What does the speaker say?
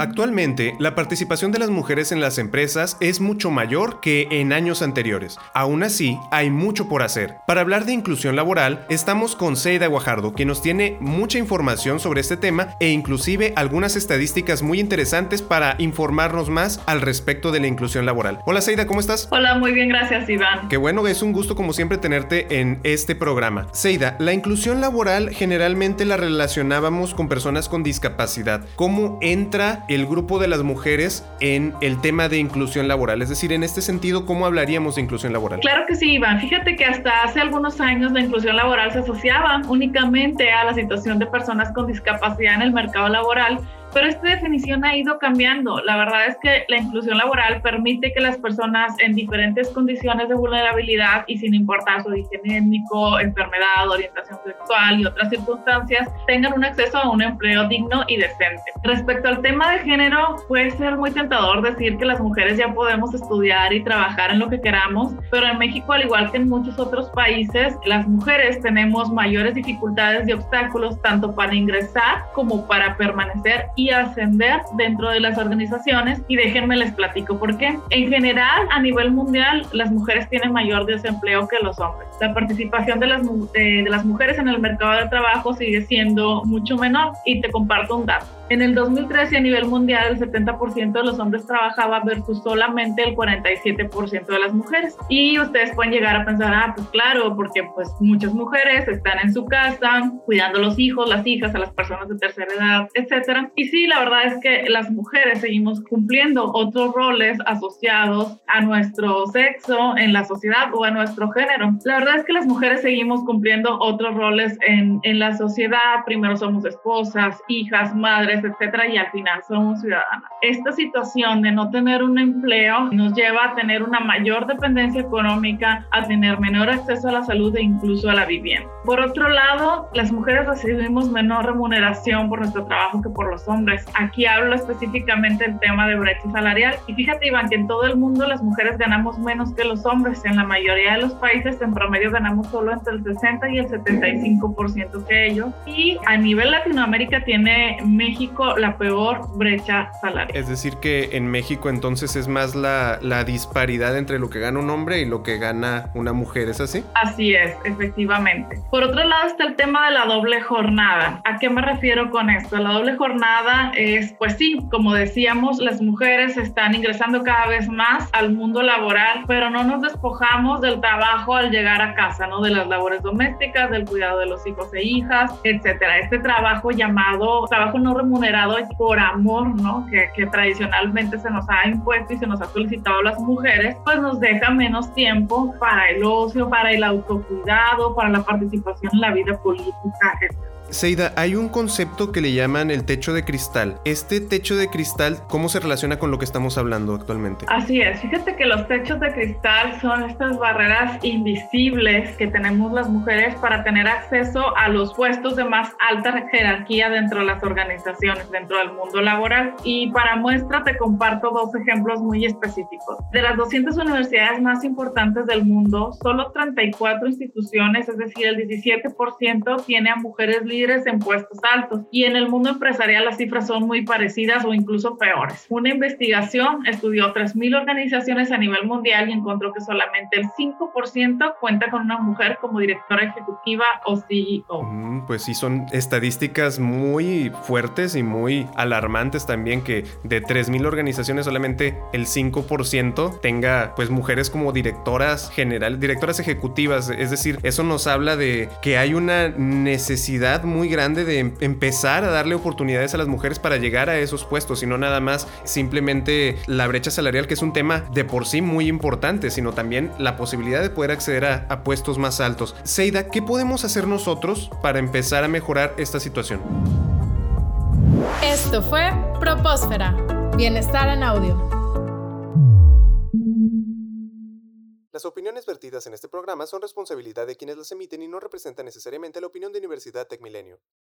Actualmente, la participación de las mujeres en las empresas es mucho mayor que en años anteriores. Aún así, hay mucho por hacer. Para hablar de inclusión laboral, estamos con Seida Guajardo, quien nos tiene mucha información sobre este tema e inclusive algunas estadísticas muy interesantes para informarnos más al respecto de la inclusión laboral. Hola Seida, ¿cómo estás? Hola, muy bien, gracias Iván. Qué bueno, es un gusto como siempre tenerte en este programa. Seida, la inclusión laboral generalmente la relacionábamos con personas con discapacidad. ¿Cómo entra el grupo de las mujeres en el tema de inclusión laboral? Es decir, en este sentido, ¿cómo hablaríamos de inclusión laboral? Claro que sí, Iván. Fíjate que hasta hace algunos años la inclusión laboral se asociaba únicamente a la situación de personas con discapacidad en el mercado laboral pero esta definición ha ido cambiando. La verdad es que la inclusión laboral permite que las personas en diferentes condiciones de vulnerabilidad y sin importar su origen étnico, enfermedad, orientación sexual y otras circunstancias, tengan un acceso a un empleo digno y decente. Respecto al tema de género, puede ser muy tentador decir que las mujeres ya podemos estudiar y trabajar en lo que queramos, pero en México, al igual que en muchos otros países, las mujeres tenemos mayores dificultades y obstáculos tanto para ingresar como para permanecer y ascender dentro de las organizaciones y déjenme les platico por qué. En general, a nivel mundial, las mujeres tienen mayor desempleo que los hombres. La participación de las, de, de las mujeres en el mercado de trabajo sigue siendo mucho menor y te comparto un dato. En el 2013 a nivel mundial el 70% de los hombres trabajaba versus solamente el 47% de las mujeres. Y ustedes pueden llegar a pensar, ah, pues claro, porque pues muchas mujeres están en su casa cuidando los hijos, las hijas, a las personas de tercera edad, etcétera. Y sí, la verdad es que las mujeres seguimos cumpliendo otros roles asociados a nuestro sexo en la sociedad o a nuestro género. La verdad es que las mujeres seguimos cumpliendo otros roles en, en la sociedad. Primero somos esposas, hijas, madres, etcétera, y al final somos ciudadanas. Esta situación de no tener un empleo nos lleva a tener una mayor dependencia económica, a tener menor acceso a la salud e incluso a la vivienda. Por otro lado, las mujeres recibimos menor remuneración por nuestro trabajo que por los hombres. Aquí hablo específicamente del tema de brecha salarial. Y fíjate, Iván, que en todo el mundo las mujeres ganamos menos que los hombres. En la mayoría de los países, en promedio, ganamos solo entre el 60 y el 75% que ellos. Y a nivel Latinoamérica tiene México la peor brecha salarial. Es decir, que en México entonces es más la, la disparidad entre lo que gana un hombre y lo que gana una mujer, ¿es así? Así es, efectivamente. Por otro lado está el tema de la doble jornada. ¿A qué me refiero con esto? La doble jornada es, pues sí, como decíamos, las mujeres están ingresando cada vez más al mundo laboral, pero no nos despojamos del trabajo al llegar a casa, ¿no? De las labores domésticas, del cuidado de los hijos e hijas, etcétera. Este trabajo llamado trabajo no remunerado por amor, ¿no? Que, que, tradicionalmente se nos ha impuesto y se nos ha solicitado a las mujeres, pues nos deja menos tiempo para el ocio, para el autocuidado, para la participación en la vida política, etc. Seida, hay un concepto que le llaman el techo de cristal. Este techo de cristal, ¿cómo se relaciona con lo que estamos hablando actualmente? Así es, fíjate que los techos de cristal son estas barreras invisibles que tenemos las mujeres para tener acceso a los puestos de más alta jerarquía dentro de las organizaciones, dentro del mundo laboral. Y para muestra te comparto dos ejemplos muy específicos. De las 200 universidades más importantes del mundo, solo 34 instituciones, es decir, el 17% tiene a mujeres líderes en puestos altos y en el mundo empresarial las cifras son muy parecidas o incluso peores. Una investigación estudió 3.000 organizaciones a nivel mundial y encontró que solamente el 5% cuenta con una mujer como directora ejecutiva o CEO. Mm, pues sí, son estadísticas muy fuertes y muy alarmantes también que de 3.000 organizaciones solamente el 5% tenga pues mujeres como directoras generales, directoras ejecutivas. Es decir, eso nos habla de que hay una necesidad muy grande de em-, empezar a darle oportunidades a las mujeres para llegar a esos puestos y no nada más simplemente la brecha salarial, que es un tema de por sí muy importante, sino también la posibilidad de poder acceder a, a puestos más altos. Seida, ¿qué podemos hacer nosotros para empezar a mejorar esta situación? Esto fue Propósfera, Bienestar en Audio. Las opiniones vertidas en este programa son responsabilidad de quienes las emiten y no representan necesariamente la opinión de Universidad Tech Milenio.